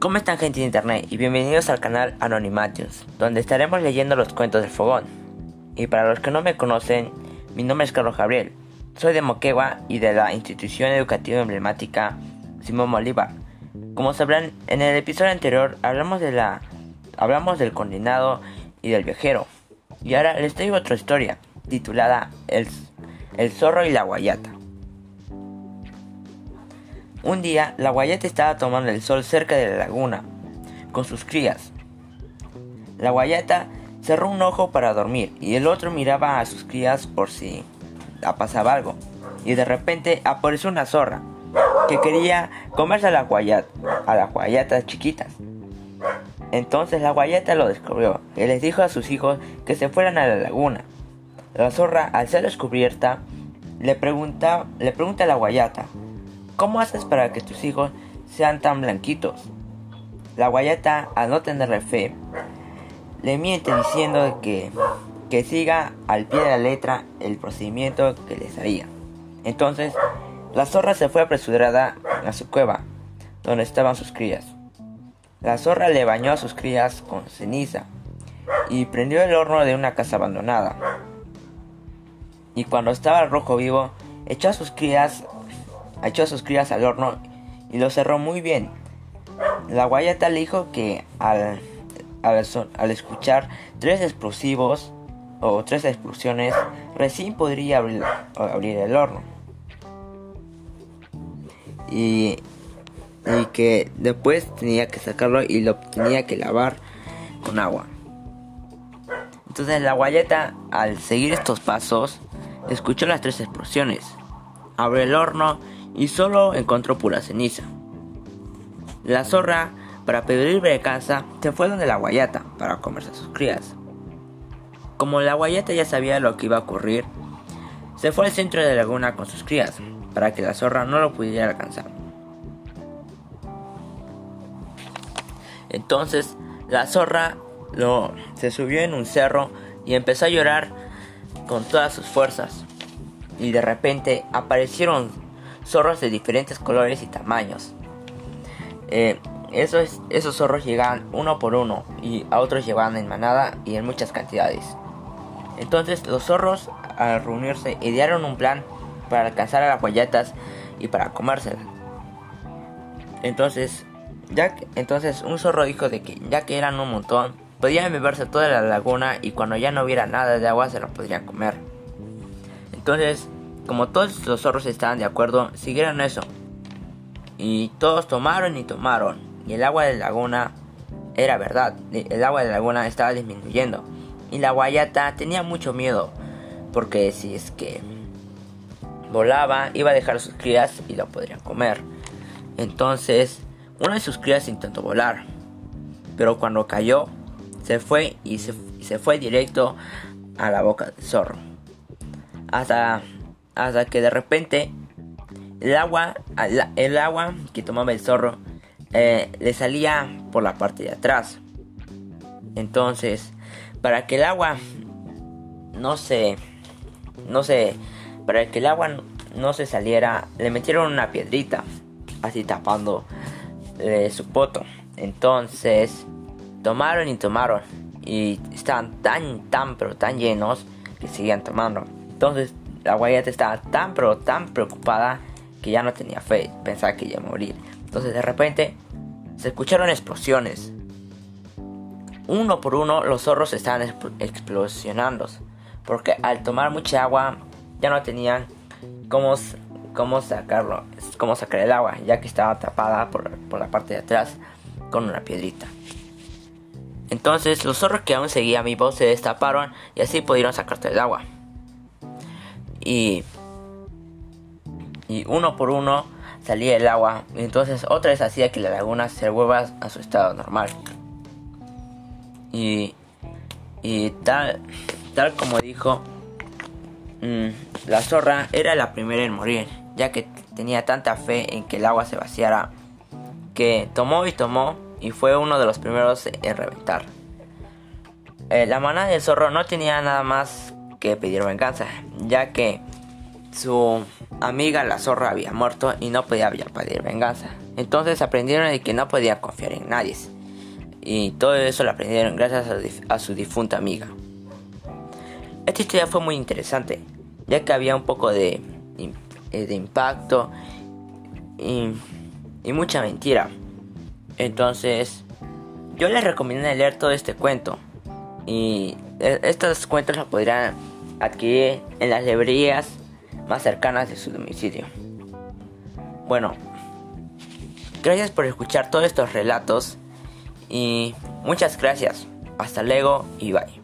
¿Cómo están gente de internet? Y bienvenidos al canal Anonymatius, donde estaremos leyendo los cuentos del fogón. Y para los que no me conocen, mi nombre es Carlos Gabriel. Soy de Moquegua y de la institución educativa emblemática Simón Bolívar. Como sabrán, en el episodio anterior hablamos de la hablamos del condenado y del viajero. Y ahora les traigo otra historia, titulada El, el zorro y la guayata. Un día, la guayata estaba tomando el sol cerca de la laguna, con sus crías. La guayata cerró un ojo para dormir y el otro miraba a sus crías por si pasaba algo. Y de repente apareció una zorra que quería comerse a la guayata, a las guayatas chiquitas. Entonces la guayata lo descubrió y les dijo a sus hijos que se fueran a la laguna. La zorra, al ser descubierta, le pregunta, le pregunta a la guayata, ¿Cómo haces para que tus hijos sean tan blanquitos? La guayata, al no tenerle fe, le miente diciendo que, que siga al pie de la letra el procedimiento que les haría. Entonces, la zorra se fue apresurada a su cueva, donde estaban sus crías. La zorra le bañó a sus crías con ceniza y prendió el horno de una casa abandonada. Y cuando estaba rojo vivo, echó a sus crías echó sus crías al horno y lo cerró muy bien. La guayata le dijo que al, al, escuchar tres explosivos o tres explosiones, recién podría abrir, abrir el horno. Y, y que después tenía que sacarlo y lo tenía que lavar con agua. Entonces la guayata, al seguir estos pasos, escuchó las tres explosiones. Abrió el horno y solo encontró pura ceniza. La zorra, para pedir casa, se fue donde la guayata para comerse a sus crías. Como la guayata ya sabía lo que iba a ocurrir, se fue al centro de la laguna con sus crías, para que la zorra no lo pudiera alcanzar. Entonces, la zorra lo, se subió en un cerro y empezó a llorar con todas sus fuerzas. Y de repente aparecieron zorros de diferentes colores y tamaños. Eh, esos, esos zorros llegaban uno por uno y a otros llegaban en manada y en muchas cantidades. Entonces los zorros al reunirse idearon un plan para alcanzar a las guayatas y para comérselas. Entonces, entonces un zorro dijo de que ya que eran un montón, podían beberse toda la laguna y cuando ya no hubiera nada de agua se lo podrían comer. Entonces como todos los zorros estaban de acuerdo, siguieron eso. Y todos tomaron y tomaron. Y el agua de la laguna era verdad. El agua de la laguna estaba disminuyendo. Y la guayata tenía mucho miedo. Porque si es que volaba, iba a dejar sus crías y lo podrían comer. Entonces, una de sus crías intentó volar. Pero cuando cayó, se fue y se, se fue directo a la boca del zorro. Hasta hasta que de repente el agua, el agua que tomaba el zorro eh, le salía por la parte de atrás. Entonces, para que el agua no se, no se, para que el agua no se saliera, le metieron una piedrita, así tapando eh, su poto. Entonces, tomaron y tomaron y estaban tan, tan, pero tan llenos que seguían tomando. Entonces, la guayata estaba tan pero tan preocupada que ya no tenía fe, pensaba que iba a morir. Entonces de repente se escucharon explosiones. Uno por uno los zorros estaban explosionando. Porque al tomar mucha agua ya no tenían cómo, cómo sacarlo, cómo sacar el agua, ya que estaba tapada por, por la parte de atrás con una piedrita. Entonces los zorros que aún seguían vivos se destaparon y así pudieron sacarse el agua y, y uno por uno salía el agua. Y entonces otra vez hacía que la laguna se vuelva a su estado normal. Y, y tal, tal como dijo, mm, la zorra era la primera en morir, ya que tenía tanta fe en que el agua se vaciara, que tomó y tomó y fue uno de los primeros en reventar. Eh, la manada del zorro no tenía nada más que pedir venganza, ya que su amiga la zorra había muerto y no podía pedir venganza. Entonces aprendieron de que no podían confiar en nadie. Y todo eso lo aprendieron gracias a, su difunta amiga. Esta historia fue muy interesante, ya que había un poco de, eh, de impacto y, y mucha mentira. Entonces, yo les recomiendo leer todo este cuento. Y e, estos cuentos los podrán adquirir en las librerías más cercanas de su domicilio. Bueno, gracias por escuchar todos estos relatos y muchas gracias. Hasta luego y bye.